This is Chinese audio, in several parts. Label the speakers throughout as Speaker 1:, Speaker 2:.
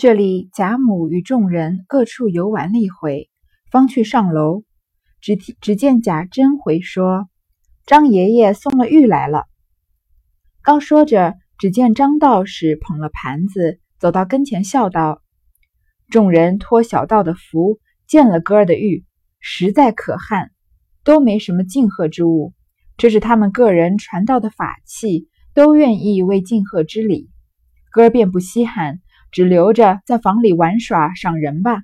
Speaker 1: 这里贾母与众人各处游玩了一回，方去上楼，只听只见贾珍回说：“张爷爷送了玉来了。”刚说着，只见张道士捧了盘子走到跟前，笑道：“众人托小道的福，见了哥儿的玉，实在可汗，都没什么敬贺之物。这是他们个人传道的法器，都愿意为敬贺之礼，哥儿便不稀罕。”只留着在房里玩耍赏人吧。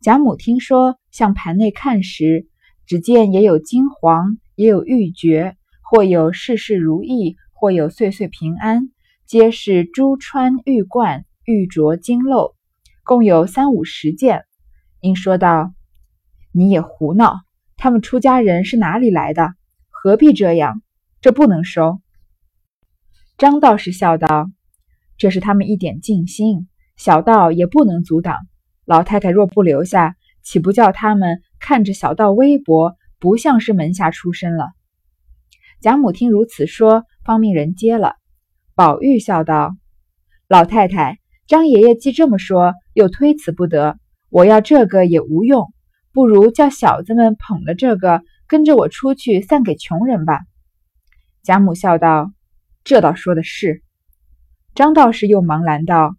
Speaker 1: 贾母听说，向盘内看时，只见也有金黄，也有玉珏，或有事事如意，或有岁岁平安，皆是珠穿玉冠、玉镯金镂，共有三五十件。应说道：“你也胡闹！他们出家人是哪里来的？何必这样？这不能收。”张道士笑道。这是他们一点尽心，小道也不能阻挡。老太太若不留下，岂不叫他们看着小道微薄，不像是门下出身了？贾母听如此说，方命人接了。宝玉笑道：“老太太，张爷爷既这么说，又推辞不得。我要这个也无用，不如叫小子们捧了这个，跟着我出去散给穷人吧。”贾母笑道：“这倒说的是。”张道士又忙拦道：“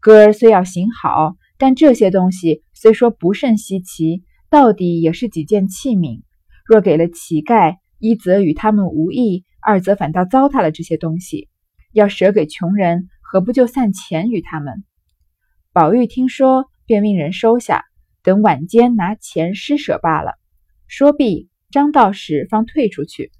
Speaker 1: 哥儿虽要行好，但这些东西虽说不甚稀奇，到底也是几件器皿。若给了乞丐，一则与他们无益，二则反倒糟蹋了这些东西。要舍给穷人，何不就散钱与他们？”宝玉听说，便命人收下，等晚间拿钱施舍罢了。说毕，张道士方退出去。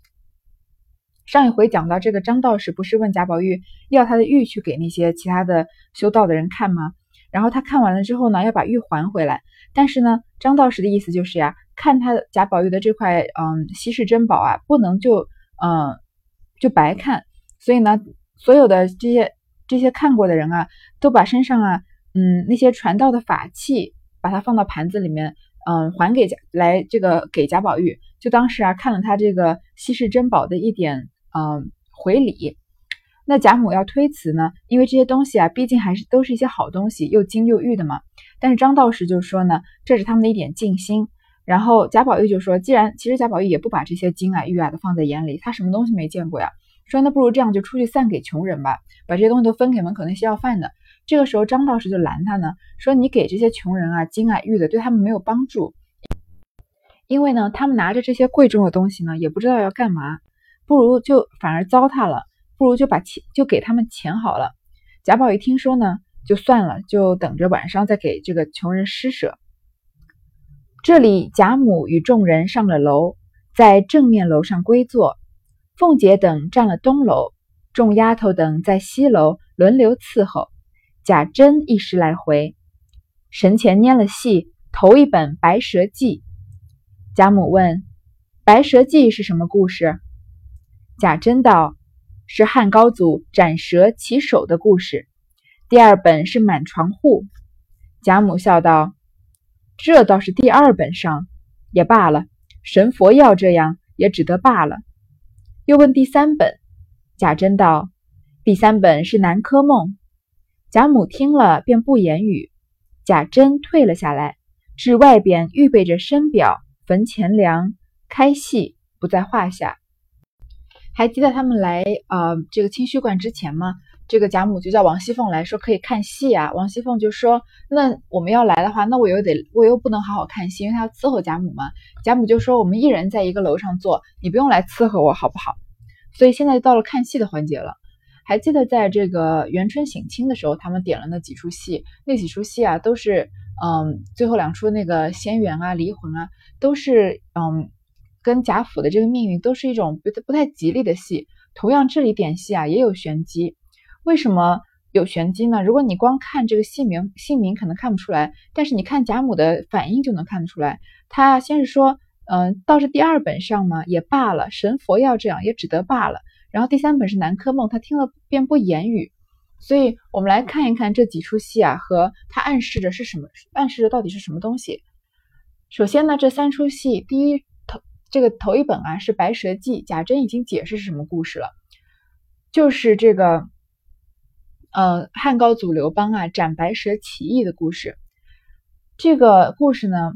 Speaker 1: 上一回讲到这个张道士不是问贾宝玉要他的玉去给那些其他的修道的人看吗？然后他看完了之后呢，要把玉还回来。但是呢，张道士的意思就是呀，看他贾宝玉的这块嗯稀世珍宝啊，不能就嗯就白看。所以呢，所有的这些这些看过的人啊，都把身上啊嗯那些传道的法器，把它放到盘子里面，嗯还给贾来这个给贾宝玉，就当时啊看了他这个稀世珍宝的一点。嗯，回礼。那贾母要推辞呢，因为这些东西啊，毕竟还是都是一些好东西，又金又玉的嘛。但是张道士就说呢，这是他们的一点尽心。然后贾宝玉就说，既然其实贾宝玉也不把这些金啊玉啊的放在眼里，他什么东西没见过呀？说那不如这样，就出去散给穷人吧，把这些东西都分给门口那些要饭的。这个时候张道士就拦他呢，说你给这些穷人啊金啊玉的，对他们没有帮助，因为呢，他们拿着这些贵重的东西呢，也不知道要干嘛。不如就反而糟蹋了，不如就把钱就给他们钱好了。贾宝玉听说呢，就算了，就等着晚上再给这个穷人施舍。这里贾母与众人上了楼，在正面楼上归坐，凤姐等占了东楼，众丫头等在西楼轮流伺候。贾珍一时来回，神前拈了戏，头一本《白蛇记》。贾母问：“《白蛇记》是什么故事？”贾珍道：“是汉高祖斩蛇起首的故事。”第二本是满床户。贾母笑道：“这倒是第二本上也罢了，神佛要这样，也只得罢了。”又问第三本。贾珍道：“第三本是南柯梦。”贾母听了，便不言语。贾珍退了下来，至外边预备着深表、焚钱粮、开戏，不在话下。还记得他们来呃这个清虚观之前吗？这个贾母就叫王熙凤来说可以看戏啊。王熙凤就说：“那我们要来的话，那我又得我又不能好好看戏，因为她要伺候贾母嘛。”贾母就说：“我们一人在一个楼上坐，你不用来伺候我，好不好？”所以现在到了看戏的环节了。还记得在这个元春省亲的时候，他们点了那几出戏，那几出戏啊，都是嗯最后两出那个仙缘啊、离魂啊，都是嗯。跟贾府的这个命运都是一种不不太吉利的戏。同样，这里点戏啊也有玄机。为什么有玄机呢？如果你光看这个戏名，姓名可能看不出来，但是你看贾母的反应就能看得出来。他先是说，嗯，倒是第二本上嘛也罢了，神佛要这样也只得罢了。然后第三本是南柯梦，他听了便不言语。所以我们来看一看这几出戏啊，和它暗示着是什么，暗示着到底是什么东西。首先呢，这三出戏，第一。这个头一本啊是《白蛇记》，贾珍已经解释是什么故事了，就是这个，呃汉高祖刘邦啊斩白蛇起义的故事。这个故事呢，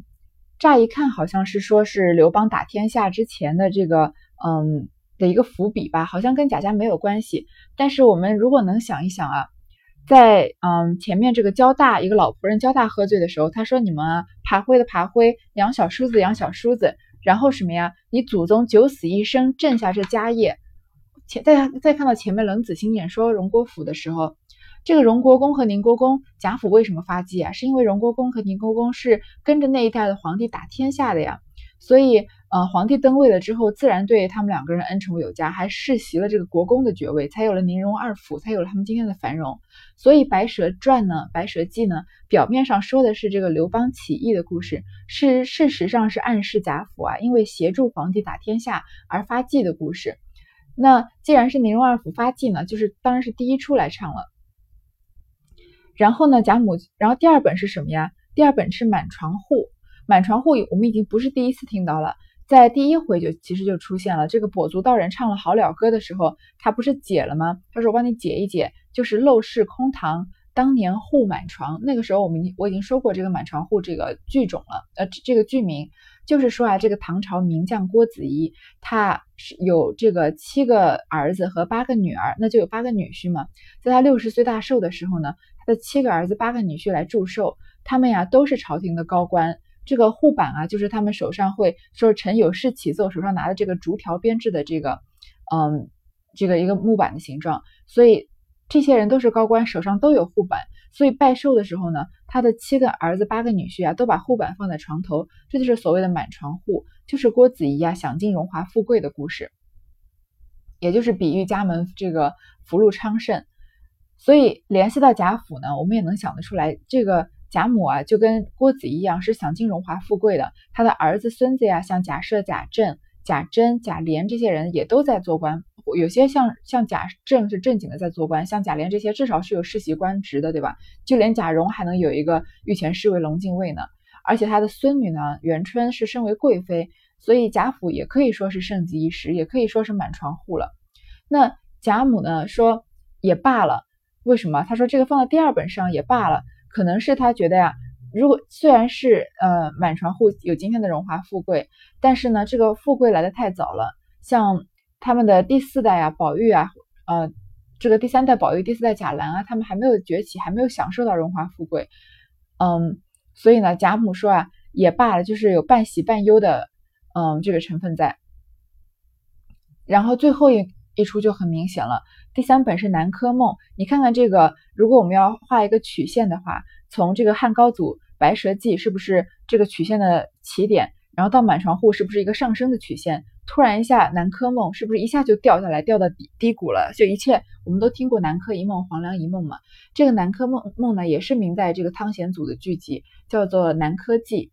Speaker 1: 乍一看好像是说是刘邦打天下之前的这个嗯的一个伏笔吧，好像跟贾家没有关系。但是我们如果能想一想啊。在嗯前面这个焦大一个老仆人焦大喝醉的时候，他说：“你们爬灰的爬灰，养小叔子养小叔子，然后什么呀？你祖宗九死一生，挣下这家业。”前再再看到前面冷子兴演说荣国府的时候，这个荣国公和宁国公贾府为什么发迹啊？是因为荣国公和宁国公是跟着那一代的皇帝打天下的呀，所以。呃，皇帝登位了之后，自然对他们两个人恩宠有加，还世袭了这个国公的爵位，才有了宁荣二府，才有了他们今天的繁荣。所以《白蛇传》呢，《白蛇记》呢，表面上说的是这个刘邦起义的故事，是事实上是暗示贾府啊，因为协助皇帝打天下而发迹的故事。那既然是宁荣二府发迹呢，就是当然是第一出来唱了。然后呢，贾母，然后第二本是什么呀？第二本是满床户，满床户我们已经不是第一次听到了。在第一回就其实就出现了这个跛足道人唱了好了歌的时候，他不是解了吗？他说我帮你解一解，就是陋室空堂，当年户满床。那个时候我们我已经说过这个满床户这个剧种了，呃，这个剧名就是说啊，这个唐朝名将郭子仪，他是有这个七个儿子和八个女儿，那就有八个女婿嘛。在他六十岁大寿的时候呢，他的七个儿子八个女婿来祝寿，他们呀都是朝廷的高官。这个护板啊，就是他们手上会说臣有事启奏，手上拿的这个竹条编制的这个，嗯，这个一个木板的形状。所以这些人都是高官，手上都有护板。所以拜寿的时候呢，他的七个儿子八个女婿啊，都把护板放在床头，这就是所谓的满床户，就是郭子仪啊享尽荣华富贵的故事，也就是比喻家门这个福禄昌盛。所以联系到贾府呢，我们也能想得出来这个。贾母啊，就跟郭子仪一样，是享尽荣华富贵的。他的儿子、孙子呀，像贾赦、贾政、贾珍、贾琏这些人，也都在做官。有些像像贾政是正经的在做官，像贾琏这些至少是有世袭官职的，对吧？就连贾蓉还能有一个御前侍卫龙禁尉呢。而且他的孙女呢，元春是身为贵妃，所以贾府也可以说是盛极一时，也可以说是满床户了。那贾母呢说也罢了，为什么？他说这个放到第二本上也罢了。可能是他觉得呀，如果虽然是呃满船户有今天的荣华富贵，但是呢，这个富贵来的太早了。像他们的第四代啊，宝玉啊，呃，这个第三代宝玉、第四代贾兰啊，他们还没有崛起，还没有享受到荣华富贵。嗯，所以呢，贾母说啊，也罢了，就是有半喜半忧的，嗯，这个成分在。然后最后一一出就很明显了。第三本是《南柯梦》，你看看这个，如果我们要画一个曲线的话，从这个汉高祖白蛇记是不是这个曲线的起点？然后到满床户是不是一个上升的曲线？突然一下《南柯梦》是不是一下就掉下来，掉到低低谷了？就一切我们都听过《南柯一梦》《黄粱一梦》嘛？这个《南柯梦梦》呢，也是明代这个汤显祖的剧集，叫做《南柯记》。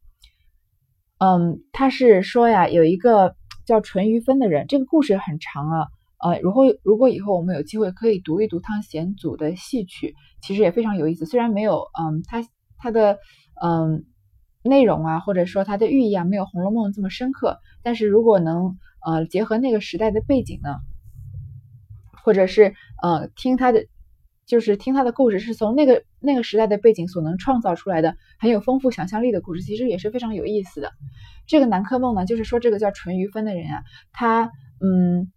Speaker 1: 嗯，他是说呀，有一个叫淳于芬的人，这个故事很长啊。呃，如果如果以后我们有机会可以读一读汤显祖的戏曲，其实也非常有意思。虽然没有，嗯，他他的嗯内容啊，或者说它的寓意啊，没有《红楼梦》这么深刻，但是如果能呃结合那个时代的背景呢，或者是呃听他的，就是听他的故事，是从那个那个时代的背景所能创造出来的很有丰富想象力的故事，其实也是非常有意思的。这个《南柯梦》呢，就是说这个叫淳于芬的人啊，他嗯。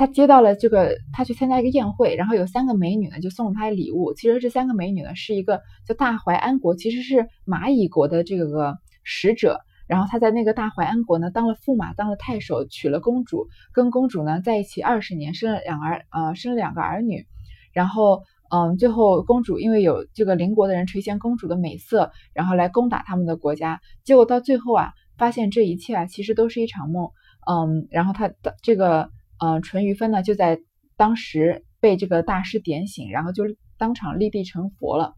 Speaker 1: 他接到了这个，他去参加一个宴会，然后有三个美女呢，就送了他礼物。其实这三个美女呢，是一个叫大淮安国，其实是蚂蚁国的这个使者。然后他在那个大淮安国呢，当了驸马，当了太守，娶了公主，跟公主呢在一起二十年，生了两儿，呃，生了两个儿女。然后，嗯，最后公主因为有这个邻国的人垂涎公主的美色，然后来攻打他们的国家。结果到最后啊，发现这一切啊，其实都是一场梦。嗯，然后他的这个。嗯，淳于芬呢就在当时被这个大师点醒，然后就当场立地成佛了。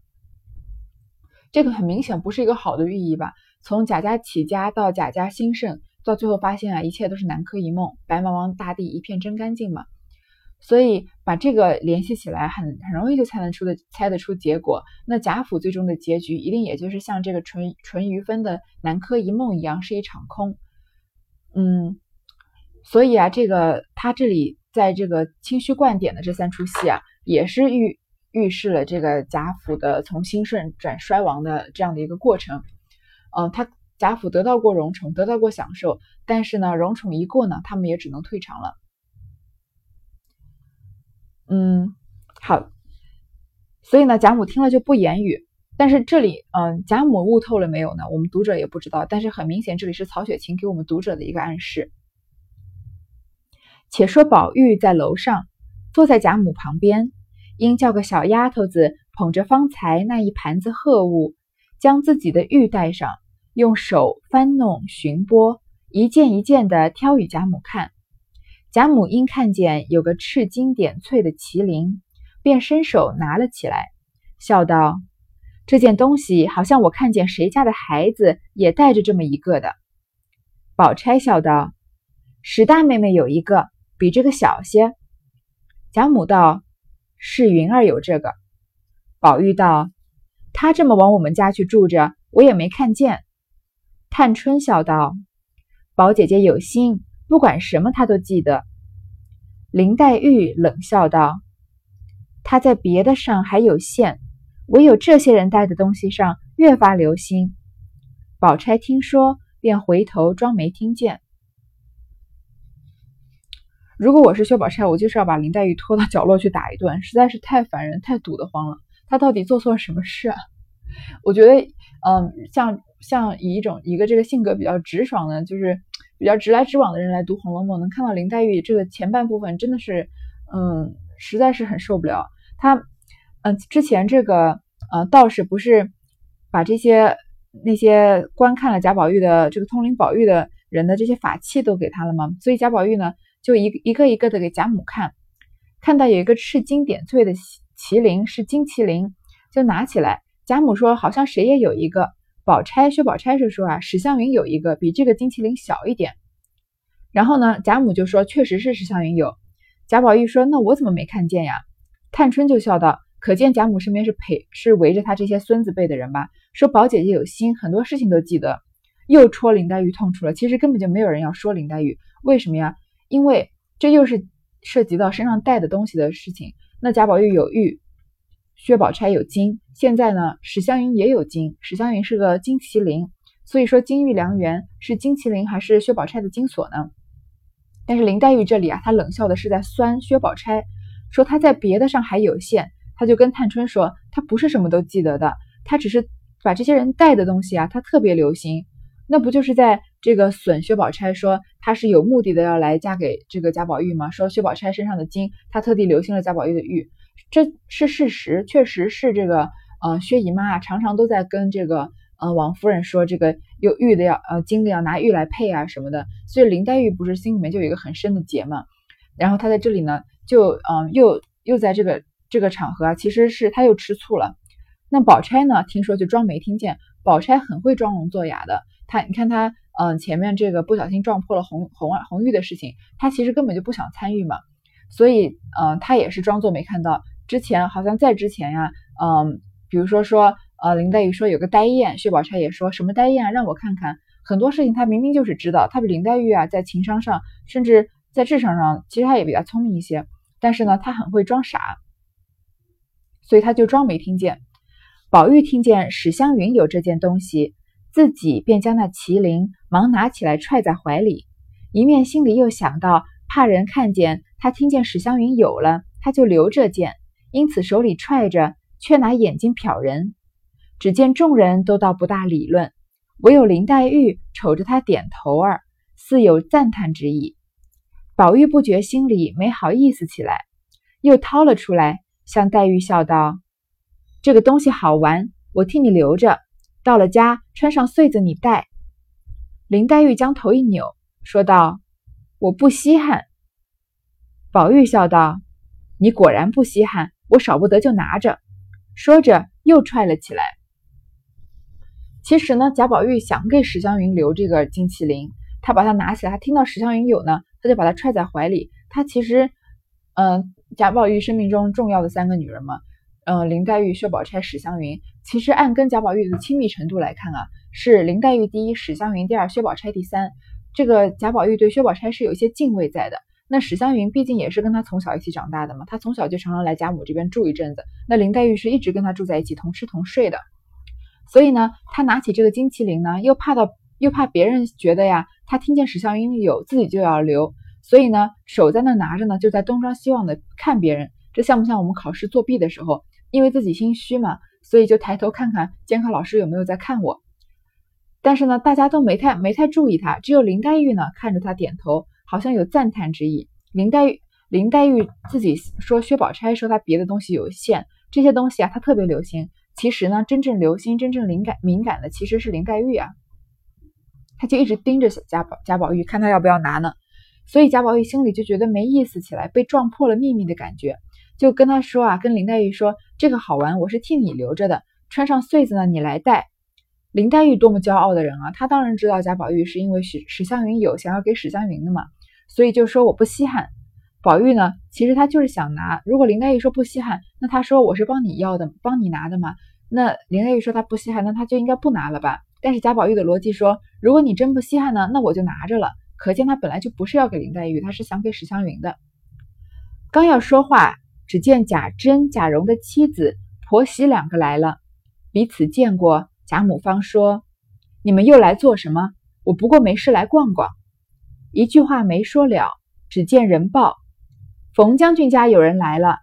Speaker 1: 这个很明显不是一个好的寓意吧？从贾家起家到贾家兴盛，到最后发现啊，一切都是南柯一梦，白茫茫大地一片真干净嘛。所以把这个联系起来，很很容易就猜得出的猜得出结果。那贾府最终的结局，一定也就是像这个淳淳于芬的南柯一梦一样，是一场空。嗯。所以啊，这个他这里在这个清虚灌点的这三出戏啊，也是预预示了这个贾府的从兴盛转衰亡的这样的一个过程。嗯，他贾府得到过荣宠，得到过享受，但是呢，荣宠一过呢，他们也只能退场了。嗯，好，所以呢，贾母听了就不言语。但是这里，嗯，贾母悟透了没有呢？我们读者也不知道。但是很明显，这里是曹雪芹给我们读者的一个暗示。且说宝玉在楼上，坐在贾母旁边，因叫个小丫头子捧着方才那一盘子贺物，将自己的玉带上，用手翻弄寻拨，一件一件的挑与贾母看。贾母因看见有个赤金点翠的麒麟，便伸手拿了起来，笑道。这件东西好像我看见谁家的孩子也带着这么一个的。宝钗笑道：“史大妹妹有一个，比这个小些。”贾母道：“是云儿有这个。”宝玉道：“她这么往我们家去住着，我也没看见。”探春笑道：“宝姐姐有心，不管什么她都记得。”林黛玉冷笑道：“她在别的上还有限。”唯有这些人带的东西上越发留心。宝钗听说，便回头装没听见。如果我是薛宝钗，我就是要把林黛玉拖到角落去打一顿，实在是太烦人、太堵得慌了。她到底做错了什么事啊？我觉得，嗯，像像以一种一个这个性格比较直爽的，就是比较直来直往的人来读《红楼梦》，能看到林黛玉这个前半部分，真的是，嗯，实在是很受不了她。嗯，之前这个呃道士不是把这些那些观看了贾宝玉的这个通灵宝玉的人的这些法器都给他了吗？所以贾宝玉呢就一一个一个的给贾母看，看到有一个赤金点翠的麒麟是金麒麟，就拿起来。贾母说好像谁也有一个，宝钗薛宝钗是说啊史湘云有一个比这个金麒麟小一点。然后呢贾母就说确实是史湘云有。贾宝玉说那我怎么没看见呀？探春就笑道。可见贾母身边是陪是围着她这些孙子辈的人吧？说宝姐姐有心，很多事情都记得。又戳林黛玉痛处了。其实根本就没有人要说林黛玉，为什么呀？因为这又是涉及到身上带的东西的事情。那贾宝玉有玉，薛宝钗有金，现在呢，史湘云也有金。史湘云是个金麒麟，所以说金玉良缘是金麒麟还是薛宝钗的金锁呢？但是林黛玉这里啊，她冷笑的是在酸薛宝钗，说她在别的上还有限。她就跟探春说，她不是什么都记得的，她只是把这些人带的东西啊，她特别留心。那不就是在这个损薛宝钗，说他是有目的的要来嫁给这个贾宝玉吗？说薛宝钗身上的金，他特地留心了贾宝玉的玉，这是事实，确实是这个呃薛姨妈啊，常常都在跟这个呃王夫人说，这个有玉的要呃金的要拿玉来配啊什么的。所以林黛玉不是心里面就有一个很深的结嘛，然后她在这里呢，就嗯又又在这个。这个场合啊，其实是她又吃醋了。那宝钗呢？听说就装没听见。宝钗很会装聋作哑的。她，你看她，嗯，前面这个不小心撞破了红红红玉的事情，他其实根本就不想参与嘛。所以，嗯，他也是装作没看到。之前好像在之前呀，嗯，比如说说，呃，林黛玉说有个呆雁，薛宝钗也说什么呆雁啊，让我看看。很多事情她明明就是知道。她比林黛玉啊，在情商上，甚至在智商上，其实她也比较聪明一些。但是呢，她很会装傻。所以他就装没听见。宝玉听见史湘云有这件东西，自己便将那麒麟忙拿起来揣在怀里，一面心里又想到怕人看见他听见史湘云有了，他就留这件，因此手里揣着，却拿眼睛瞟人。只见众人都倒不大理论，唯有林黛玉瞅着他点头儿，似有赞叹之意。宝玉不觉心里没好意思起来，又掏了出来。向黛玉笑道：“这个东西好玩，我替你留着，到了家穿上穗子你戴。”林黛玉将头一扭，说道：“我不稀罕。”宝玉笑道：“你果然不稀罕，我少不得就拿着。”说着又踹了起来。其实呢，贾宝玉想给史湘云留这个金麒麟，他把它拿起来，他听到史湘云有呢，他就把它揣在怀里。他其实，嗯。贾宝玉生命中重要的三个女人嘛，嗯，林黛玉、薛宝钗、史湘云。其实按跟贾宝玉的亲密程度来看啊，是林黛玉第一，史湘云第二，薛宝钗第三。这个贾宝玉对薛宝钗是有一些敬畏在的，那史湘云毕竟也是跟他从小一起长大的嘛，他从小就常常来贾母这边住一阵子。那林黛玉是一直跟他住在一起，同吃同睡的。所以呢，他拿起这个金麒麟呢，又怕到又怕别人觉得呀，他听见史湘云有，自己就要留。所以呢，手在那拿着呢，就在东张西望的看别人。这像不像我们考试作弊的时候，因为自己心虚嘛，所以就抬头看看监考老师有没有在看我。但是呢，大家都没太没太注意他，只有林黛玉呢看着他点头，好像有赞叹之意。林黛玉林黛玉自己说，薛宝钗说她别的东西有限，这些东西啊她特别留心。其实呢，真正留心、真正灵感敏感的其实是林黛玉啊，他就一直盯着贾宝贾宝玉，看他要不要拿呢。所以贾宝玉心里就觉得没意思起来，被撞破了秘密的感觉，就跟他说啊，跟林黛玉说这个好玩，我是替你留着的，穿上穗子呢，你来戴。林黛玉多么骄傲的人啊！她当然知道贾宝玉是因为史史湘云有想要给史湘云的嘛，所以就说我不稀罕。宝玉呢，其实他就是想拿。如果林黛玉说不稀罕，那他说我是帮你要的，帮你拿的嘛。那林黛玉说他不稀罕，那他就应该不拿了吧？但是贾宝玉的逻辑说，如果你真不稀罕呢，那我就拿着了。可见他本来就不是要给林黛玉，他是想给史湘云的。刚要说话，只见贾珍、贾蓉的妻子、婆媳两个来了，彼此见过。贾母方说：“你们又来做什么？我不过没事来逛逛。”一句话没说了，只见人报：“冯将军家有人来了。”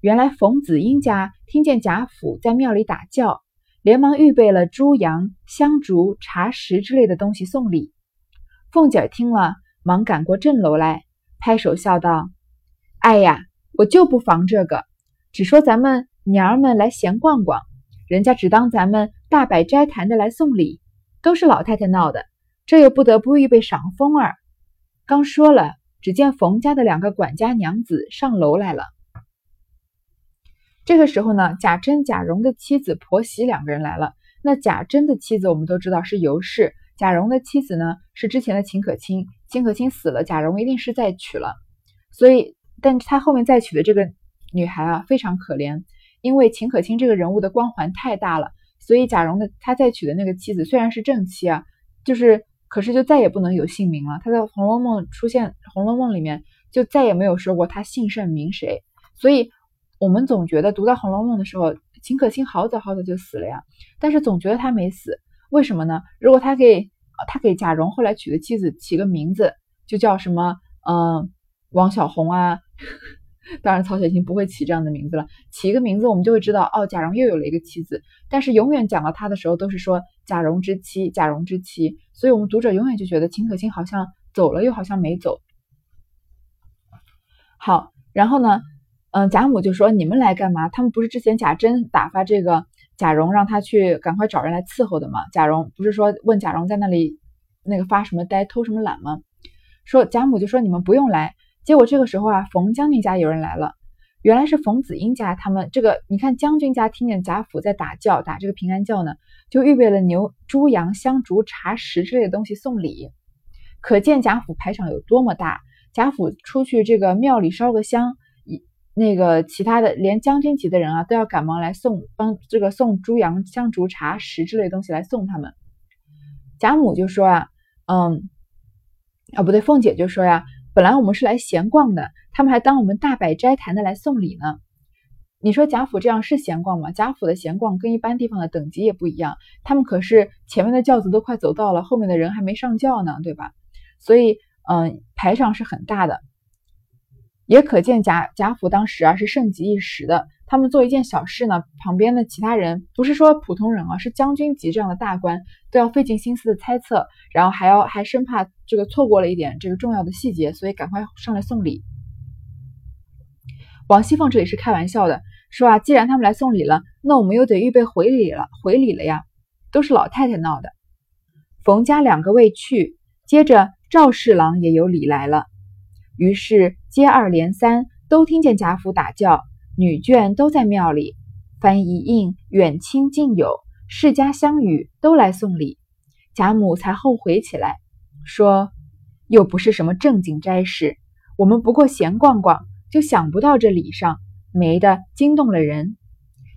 Speaker 1: 原来冯子英家听见贾府在庙里打叫，连忙预备了猪羊、香烛、茶食之类的东西送礼。凤姐听了，忙赶过镇楼来，拍手笑道：“哎呀，我就不防这个，只说咱们娘儿们来闲逛逛。”人家只当咱们大摆斋坛的来送礼，都是老太太闹的，这又不得不预备赏风儿。刚说了，只见冯家的两个管家娘子上楼来了。这个时候呢，贾珍、贾蓉的妻子婆媳两个人来了。那贾珍的妻子我们都知道是尤氏，贾蓉的妻子呢是之前的秦可卿。秦可卿死了，贾蓉一定是再娶了，所以，但他后面再娶的这个女孩啊，非常可怜。因为秦可卿这个人物的光环太大了，所以贾蓉的他再娶的那个妻子虽然是正妻啊，就是可是就再也不能有姓名了。他在《红楼梦》出现，《红楼梦》里面就再也没有说过他姓甚名谁。所以我们总觉得读到《红楼梦》的时候，秦可卿好早好早就死了呀，但是总觉得他没死，为什么呢？如果他给他给贾蓉后来娶的妻子起个名字，就叫什么嗯王小红啊。当然，曹雪芹不会起这样的名字了。起一个名字，我们就会知道，哦，贾蓉又有了一个妻子。但是永远讲到他的时候，都是说贾蓉之妻，贾蓉之妻。所以，我们读者永远就觉得秦可卿好像走了，又好像没走。好，然后呢，嗯，贾母就说：“你们来干嘛？他们不是之前贾珍打发这个贾蓉，让他去赶快找人来伺候的吗？贾蓉不是说问贾蓉在那里那个发什么呆，偷什么懒吗？说贾母就说你们不用来。”结果这个时候啊，冯将军家有人来了，原来是冯子英家。他们这个，你看将军家听见贾府在打叫，打这个平安叫呢，就预备了牛、猪、羊、香烛、茶食之类的东西送礼，可见贾府排场有多么大。贾府出去这个庙里烧个香，一那个其他的连将军级的人啊，都要赶忙来送，帮这个送猪、羊、香烛、茶食之类东西来送他们。贾母就说啊，嗯，啊不对，凤姐就说呀。本来我们是来闲逛的，他们还当我们大摆斋坛的来送礼呢。你说贾府这样是闲逛吗？贾府的闲逛跟一般地方的等级也不一样，他们可是前面的轿子都快走到了，后面的人还没上轿呢，对吧？所以，嗯，排场是很大的。也可见贾贾府当时啊是盛极一时的。他们做一件小事呢，旁边的其他人不是说普通人啊，是将军级这样的大官都要费尽心思的猜测，然后还要还生怕这个错过了一点这个重要的细节，所以赶快上来送礼。王熙凤这里是开玩笑的，说啊，既然他们来送礼了，那我们又得预备回礼了，回礼了呀，都是老太太闹的。冯家两个未去，接着赵侍郎也有礼来了。于是接二连三，都听见贾府打叫，女眷都在庙里，凡一应远亲近友、世家乡语都来送礼。贾母才后悔起来，说：“又不是什么正经斋事，我们不过闲逛逛，就想不到这礼上没的惊动了人。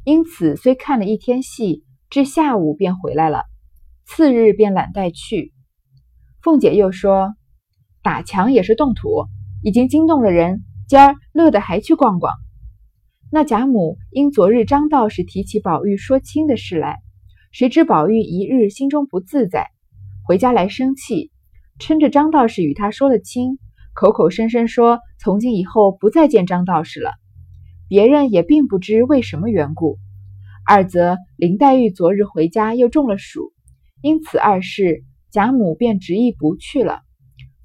Speaker 1: 因此虽看了一天戏，至下午便回来了，次日便懒带去。”凤姐又说：“打墙也是动土。”已经惊动了人，今儿乐得还去逛逛。那贾母因昨日张道士提起宝玉说亲的事来，谁知宝玉一日心中不自在，回家来生气，趁着张道士与他说了亲，口口声声说从今以后不再见张道士了。别人也并不知为什么缘故。二则林黛玉昨日回家又中了暑，因此二事贾母便执意不去了。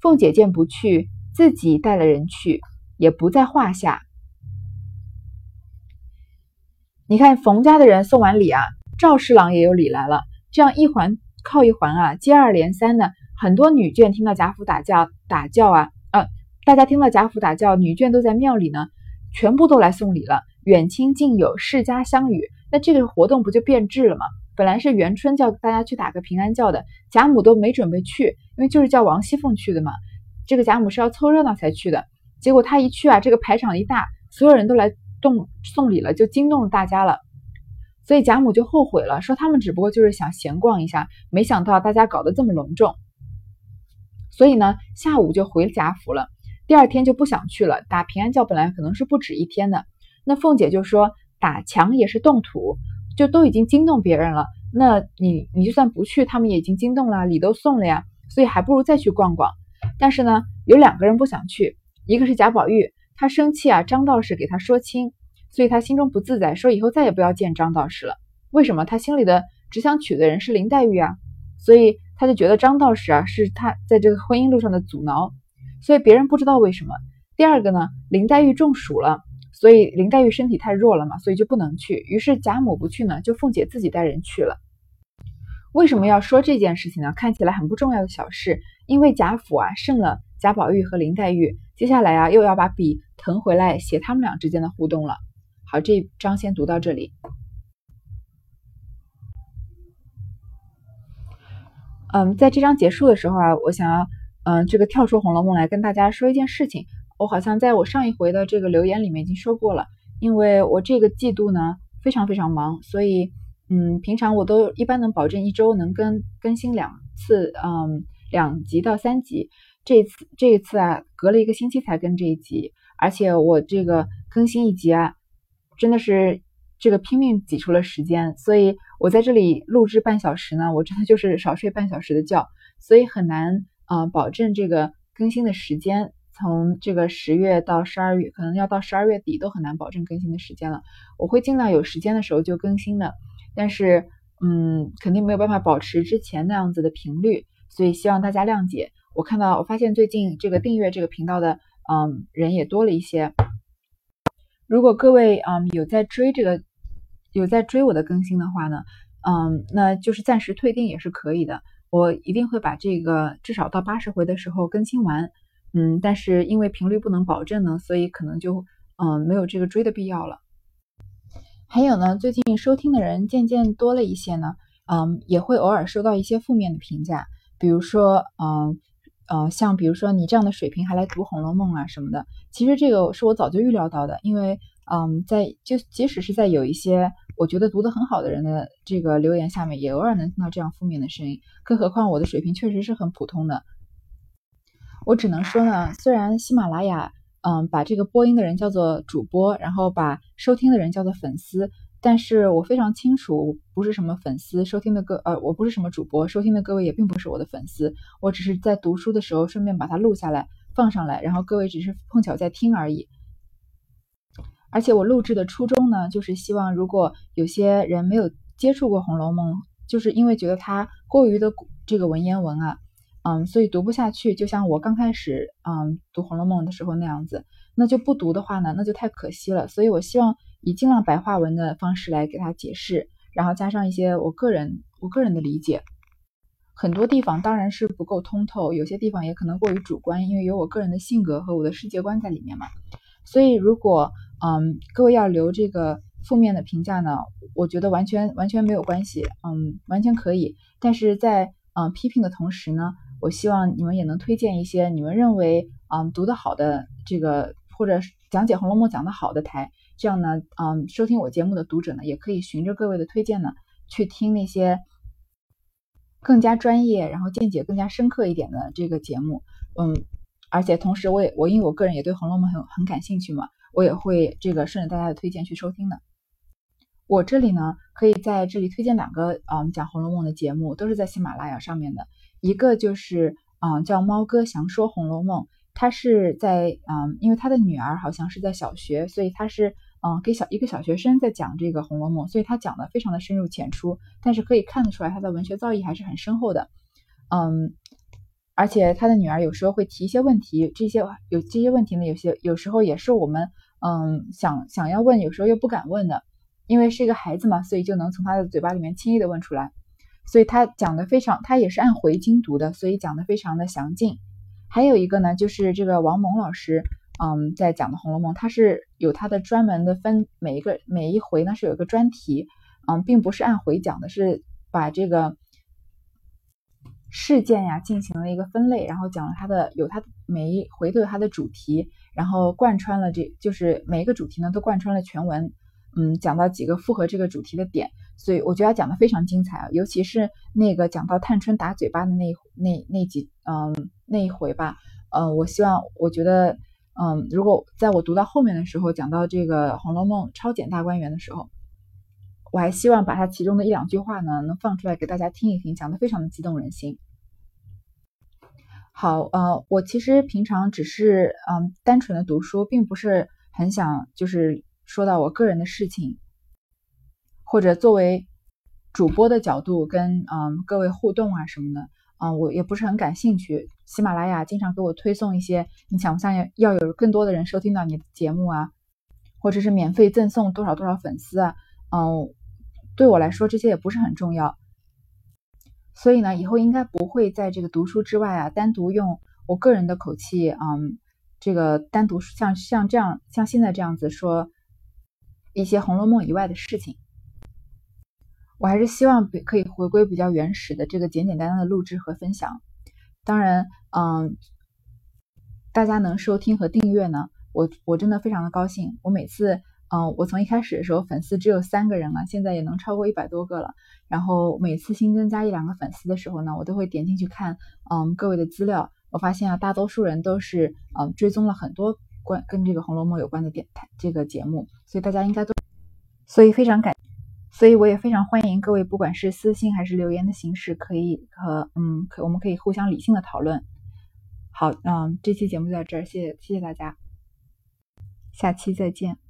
Speaker 1: 凤姐见不去，自己带了人去，也不在话下。你看冯家的人送完礼啊，赵侍郎也有礼来了，这样一环靠一环啊，接二连三的，很多女眷听到贾府打叫打叫啊，呃，大家听到贾府打叫，女眷都在庙里呢，全部都来送礼了，远亲近友，世家相与，那这个活动不就变质了吗？本来是元春叫大家去打个平安叫的，贾母都没准备去，因为就是叫王熙凤去的嘛，这个贾母是要凑热闹才去的，结果她一去啊，这个排场一大，所有人都来。动送礼了，就惊动了大家了，所以贾母就后悔了，说他们只不过就是想闲逛一下，没想到大家搞得这么隆重，所以呢，下午就回贾府了，第二天就不想去了。打平安轿本来可能是不止一天的，那凤姐就说打墙也是动土，就都已经惊动别人了，那你你就算不去，他们也已经惊动了，礼都送了呀，所以还不如再去逛逛。但是呢，有两个人不想去，一个是贾宝玉。他生气啊，张道士给他说亲，所以他心中不自在，说以后再也不要见张道士了。为什么？他心里的只想娶的人是林黛玉啊，所以他就觉得张道士啊是他在这个婚姻路上的阻挠，所以别人不知道为什么。第二个呢，林黛玉中暑了，所以林黛玉身体太弱了嘛，所以就不能去。于是贾母不去呢，就凤姐自己带人去了。为什么要说这件事情呢？看起来很不重要的小事，因为贾府啊胜了贾宝玉和林黛玉，接下来啊又要把笔。腾回来写他们俩之间的互动了。好，这一章先读到这里。嗯，在这章结束的时候啊，我想要嗯这个跳出《红楼梦》来跟大家说一件事情。我好像在我上一回的这个留言里面已经说过了，因为我这个季度呢非常非常忙，所以嗯平常我都一般能保证一周能更更新两次，嗯两集到三集。这次这一次啊，隔了一个星期才更这一集。而且我这个更新一集啊，真的是这个拼命挤出了时间，所以我在这里录制半小时呢，我真的就是少睡半小时的觉，所以很难啊保证这个更新的时间。从这个十月到十二月，可能要到十二月底都很难保证更新的时间了。我会尽量有时间的时候就更新的，但是嗯，肯定没有办法保持之前那样子的频率，所以希望大家谅解。我看到我发现最近这个订阅这个频道的。嗯，人也多了一些。如果各位嗯有在追这个，有在追我的更新的话呢，嗯，那就是暂时退订也是可以的。我一定会把这个至少到八十回的时候更新完。嗯，但是因为频率不能保证呢，所以可能就嗯没有这个追的必要了。还有呢，最近收听的人渐渐多了一些呢，嗯，也会偶尔收到一些负面的评价，比如说嗯。呃，像比如说你这样的水平还来读《红楼梦》啊什么的，其实这个是我早就预料到的，因为嗯，在就即使是在有一些我觉得读得很好的人的这个留言下面，也偶尔能听到这样负面的声音，更何况我的水平确实是很普通的。我只能说呢，虽然喜马拉雅嗯把这个播音的人叫做主播，然后把收听的人叫做粉丝。但是我非常清楚，不是什么粉丝收听的各呃，我不是什么主播收听的各位也并不是我的粉丝，我只是在读书的时候顺便把它录下来放上来，然后各位只是碰巧在听而已。而且我录制的初衷呢，就是希望如果有些人没有接触过《红楼梦》，就是因为觉得它过于的这个文言文啊，嗯，所以读不下去，就像我刚开始嗯读《红楼梦》的时候那样子，那就不读的话呢，那就太可惜了。所以我希望。以尽量白话文的方式来给他解释，然后加上一些我个人我个人的理解。很多地方当然是不够通透，有些地方也可能过于主观，因为有我个人的性格和我的世界观在里面嘛。所以如果嗯各位要留这个负面的评价呢，我觉得完全完全没有关系，嗯完全可以。但是在嗯批评的同时呢，我希望你们也能推荐一些你们认为嗯读得好的这个或者讲解《红楼梦》讲得好的台。这样呢，嗯，收听我节目的读者呢，也可以循着各位的推荐呢，去听那些更加专业，然后见解更加深刻一点的这个节目。嗯，而且同时我也我因为我个人也对《红楼梦》很很感兴趣嘛，我也会这个顺着大家的推荐去收听的。我这里呢可以在这里推荐两个嗯讲《红楼梦》的节目，都是在喜马拉雅上面的，一个就是嗯叫猫哥详说《红楼梦》。他是在嗯，因为他的女儿好像是在小学，所以他是嗯给小一个小学生在讲这个《红楼梦》，所以他讲的非常的深入浅出，但是可以看得出来他的文学造诣还是很深厚的，嗯，而且他的女儿有时候会提一些问题，这些有这些问题呢，有些有时候也是我们嗯想想要问，有时候又不敢问的，因为是一个孩子嘛，所以就能从他的嘴巴里面轻易的问出来，所以他讲的非常，他也是按回经读的，所以讲的非常的详尽。还有一个呢，就是这个王蒙老师，嗯，在讲的《红楼梦》，它是有它的专门的分，每一个每一回呢是有一个专题，嗯，并不是按回讲的，是把这个事件呀进行了一个分类，然后讲了它的有它每一回都有它的主题，然后贯穿了这就是每一个主题呢都贯穿了全文，嗯，讲到几个符合这个主题的点，所以我觉得讲的非常精彩啊，尤其是那个讲到探春打嘴巴的那那那几嗯。那一回吧，呃，我希望，我觉得，嗯，如果在我读到后面的时候，讲到这个《红楼梦》超检大观园的时候，我还希望把它其中的一两句话呢，能放出来给大家听一听，讲的非常的激动人心。好，呃，我其实平常只是，嗯，单纯的读书，并不是很想就是说到我个人的事情，或者作为主播的角度跟嗯各位互动啊什么的。嗯，我也不是很感兴趣。喜马拉雅经常给我推送一些，你想不想要有更多的人收听到你的节目啊，或者是免费赠送多少多少粉丝啊？嗯，对我来说这些也不是很重要。所以呢，以后应该不会在这个读书之外啊，单独用我个人的口气，嗯，这个单独像像这样像现在这样子说一些《红楼梦》以外的事情。我还是希望可以回归比较原始的这个简简单单的录制和分享。当然，嗯，大家能收听和订阅呢，我我真的非常的高兴。我每次，嗯，我从一开始的时候粉丝只有三个人了，现在也能超过一百多个了。然后每次新增加一两个粉丝的时候呢，我都会点进去看，嗯，各位的资料。我发现啊，大多数人都是，嗯，追踪了很多关跟这个《红楼梦》有关的电台这个节目，所以大家应该都，所以非常感。所以我也非常欢迎各位，不管是私信还是留言的形式，可以和嗯，可我们可以互相理性的讨论。好，嗯，这期节目就到这儿，谢谢谢谢大家，下期再见。